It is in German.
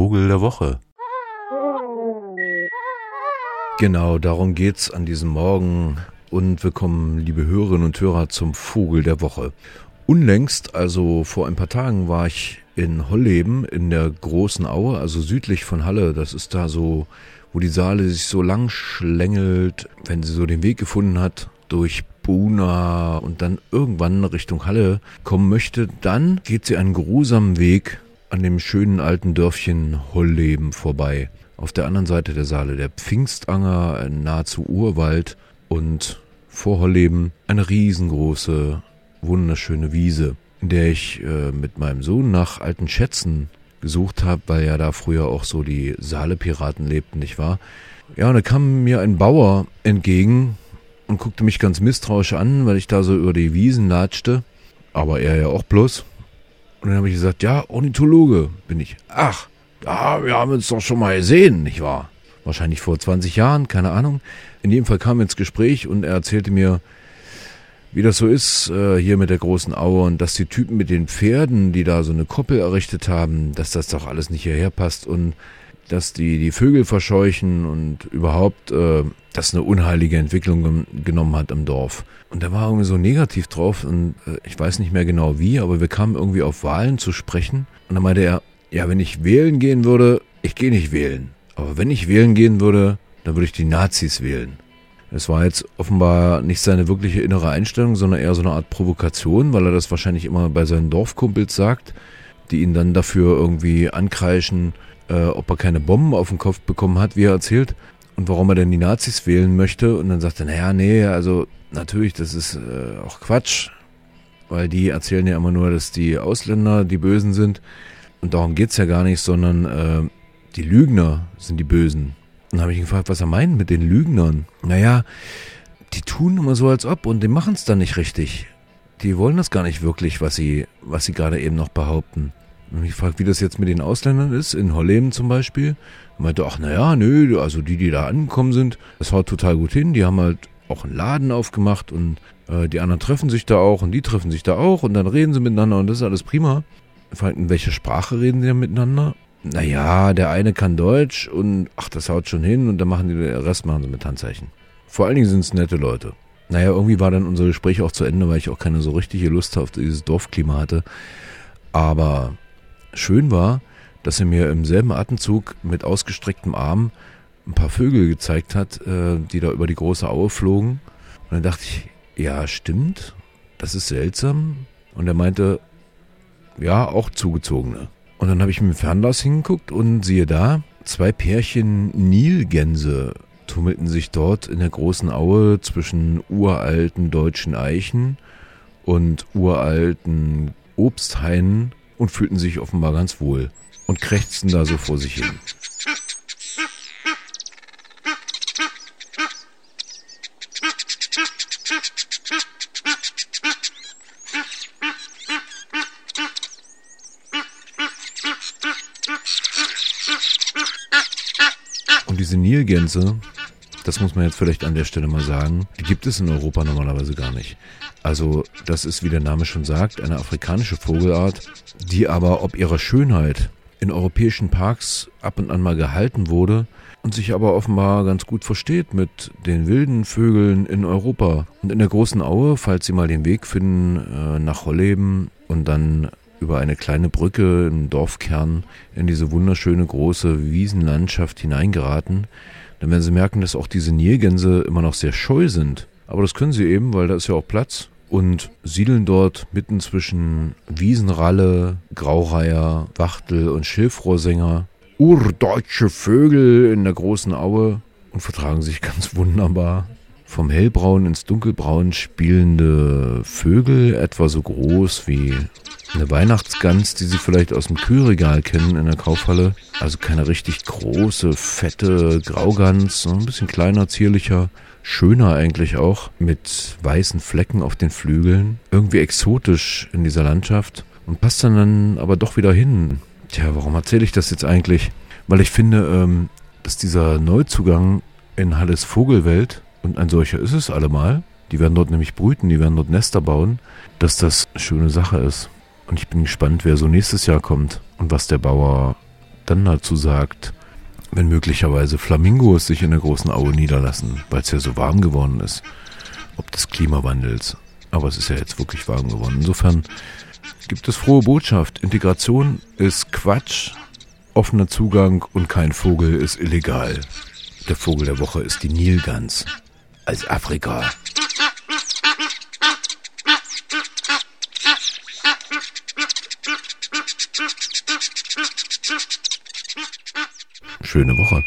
Vogel der Woche. Genau, darum geht's an diesem Morgen. Und willkommen, liebe Hörerinnen und Hörer, zum Vogel der Woche. Unlängst, also vor ein paar Tagen, war ich in Holleben in der großen Aue, also südlich von Halle. Das ist da so, wo die Saale sich so lang schlängelt, wenn sie so den Weg gefunden hat durch Buna und dann irgendwann Richtung Halle kommen möchte, dann geht sie einen grusamen Weg an dem schönen alten Dörfchen Holleben vorbei. Auf der anderen Seite der Saale der Pfingstanger, nahezu Urwald und vor Holleben eine riesengroße, wunderschöne Wiese, in der ich äh, mit meinem Sohn nach alten Schätzen gesucht habe, weil ja da früher auch so die Saale-Piraten lebten, nicht wahr? Ja, und da kam mir ein Bauer entgegen und guckte mich ganz misstrauisch an, weil ich da so über die Wiesen latschte. Aber er ja auch bloß. Und dann habe ich gesagt, ja, Ornithologe bin ich. Ach, ja, wir haben uns doch schon mal gesehen, nicht wahr? Wahrscheinlich vor 20 Jahren, keine Ahnung. In jedem Fall kam er ins Gespräch und er erzählte mir, wie das so ist äh, hier mit der großen Aue und dass die Typen mit den Pferden, die da so eine Koppel errichtet haben, dass das doch alles nicht hierher passt und dass die die Vögel verscheuchen und überhaupt äh, das eine unheilige Entwicklung genommen hat im Dorf. Und da war irgendwie so negativ drauf und äh, ich weiß nicht mehr genau wie, aber wir kamen irgendwie auf Wahlen zu sprechen und dann meinte er, ja, wenn ich wählen gehen würde, ich gehe nicht wählen. Aber wenn ich wählen gehen würde, dann würde ich die Nazis wählen. Es war jetzt offenbar nicht seine wirkliche innere Einstellung, sondern eher so eine Art Provokation, weil er das wahrscheinlich immer bei seinen Dorfkumpels sagt, die ihn dann dafür irgendwie ankreischen, äh, ob er keine Bomben auf den Kopf bekommen hat, wie er erzählt, und warum er denn die Nazis wählen möchte. Und dann sagt er, naja, nee, also natürlich, das ist äh, auch Quatsch, weil die erzählen ja immer nur, dass die Ausländer die Bösen sind. Und darum geht's ja gar nicht, sondern äh, die Lügner sind die Bösen. Und dann habe ich ihn gefragt, was er meint mit den Lügnern. Naja, die tun immer so, als ob und die machen es dann nicht richtig. Die wollen das gar nicht wirklich, was sie, was sie gerade eben noch behaupten. Und ich frage, wie das jetzt mit den Ausländern ist, in Holleben zum Beispiel. Und meinte, ach naja, nö, also die, die da angekommen sind, das haut total gut hin. Die haben halt auch einen Laden aufgemacht und äh, die anderen treffen sich da auch und die treffen sich da auch und dann reden sie miteinander und das ist alles prima. Ich frage, in welcher Sprache reden sie denn miteinander? naja, der eine kann Deutsch und ach, das haut schon hin und dann machen die den Rest machen sie mit Handzeichen. Vor allen Dingen sind es nette Leute. Naja, irgendwie war dann unser Gespräch auch zu Ende, weil ich auch keine so richtige Lust auf dieses Dorfklima hatte. Aber schön war, dass er mir im selben Atemzug mit ausgestrecktem Arm ein paar Vögel gezeigt hat, äh, die da über die große Aue flogen. Und dann dachte ich, ja, stimmt, das ist seltsam. Und er meinte, ja, auch zugezogene. Und dann habe ich mit dem Fernglas hingeguckt und siehe da, zwei Pärchen Nilgänse tummelten sich dort in der großen Aue zwischen uralten deutschen Eichen und uralten Obsthainen und fühlten sich offenbar ganz wohl und krächzten da so vor sich hin. diese Nilgänse, das muss man jetzt vielleicht an der Stelle mal sagen, die gibt es in Europa normalerweise gar nicht. Also das ist, wie der Name schon sagt, eine afrikanische Vogelart, die aber ob ihrer Schönheit in europäischen Parks ab und an mal gehalten wurde und sich aber offenbar ganz gut versteht mit den wilden Vögeln in Europa. Und in der großen Aue, falls Sie mal den Weg finden äh, nach Holleben und dann über eine kleine Brücke im Dorfkern in diese wunderschöne große Wiesenlandschaft hineingeraten, dann werden sie merken, dass auch diese Nilgänse immer noch sehr scheu sind. Aber das können sie eben, weil da ist ja auch Platz und siedeln dort mitten zwischen Wiesenralle, Graureiher, Wachtel und Schilfrohrsänger urdeutsche Vögel in der großen Aue und vertragen sich ganz wunderbar. Vom hellbraun ins dunkelbraun spielende Vögel, etwa so groß wie eine Weihnachtsgans, die Sie vielleicht aus dem Kühlregal kennen in der Kaufhalle. Also keine richtig große, fette Graugans, ein bisschen kleiner, zierlicher. Schöner eigentlich auch, mit weißen Flecken auf den Flügeln. Irgendwie exotisch in dieser Landschaft. Und passt dann, dann aber doch wieder hin. Tja, warum erzähle ich das jetzt eigentlich? Weil ich finde, ähm, dass dieser Neuzugang in Halles Vogelwelt und ein solcher ist es allemal. Die werden dort nämlich brüten, die werden dort Nester bauen, dass das eine schöne Sache ist. Und ich bin gespannt, wer so nächstes Jahr kommt und was der Bauer dann dazu sagt, wenn möglicherweise Flamingos sich in der großen Aue niederlassen, weil es ja so warm geworden ist, ob des Klimawandels. Aber es ist ja jetzt wirklich warm geworden. Insofern gibt es frohe Botschaft. Integration ist Quatsch, offener Zugang und kein Vogel ist illegal. Der Vogel der Woche ist die Nilgans als Afrika. Schöne Woche.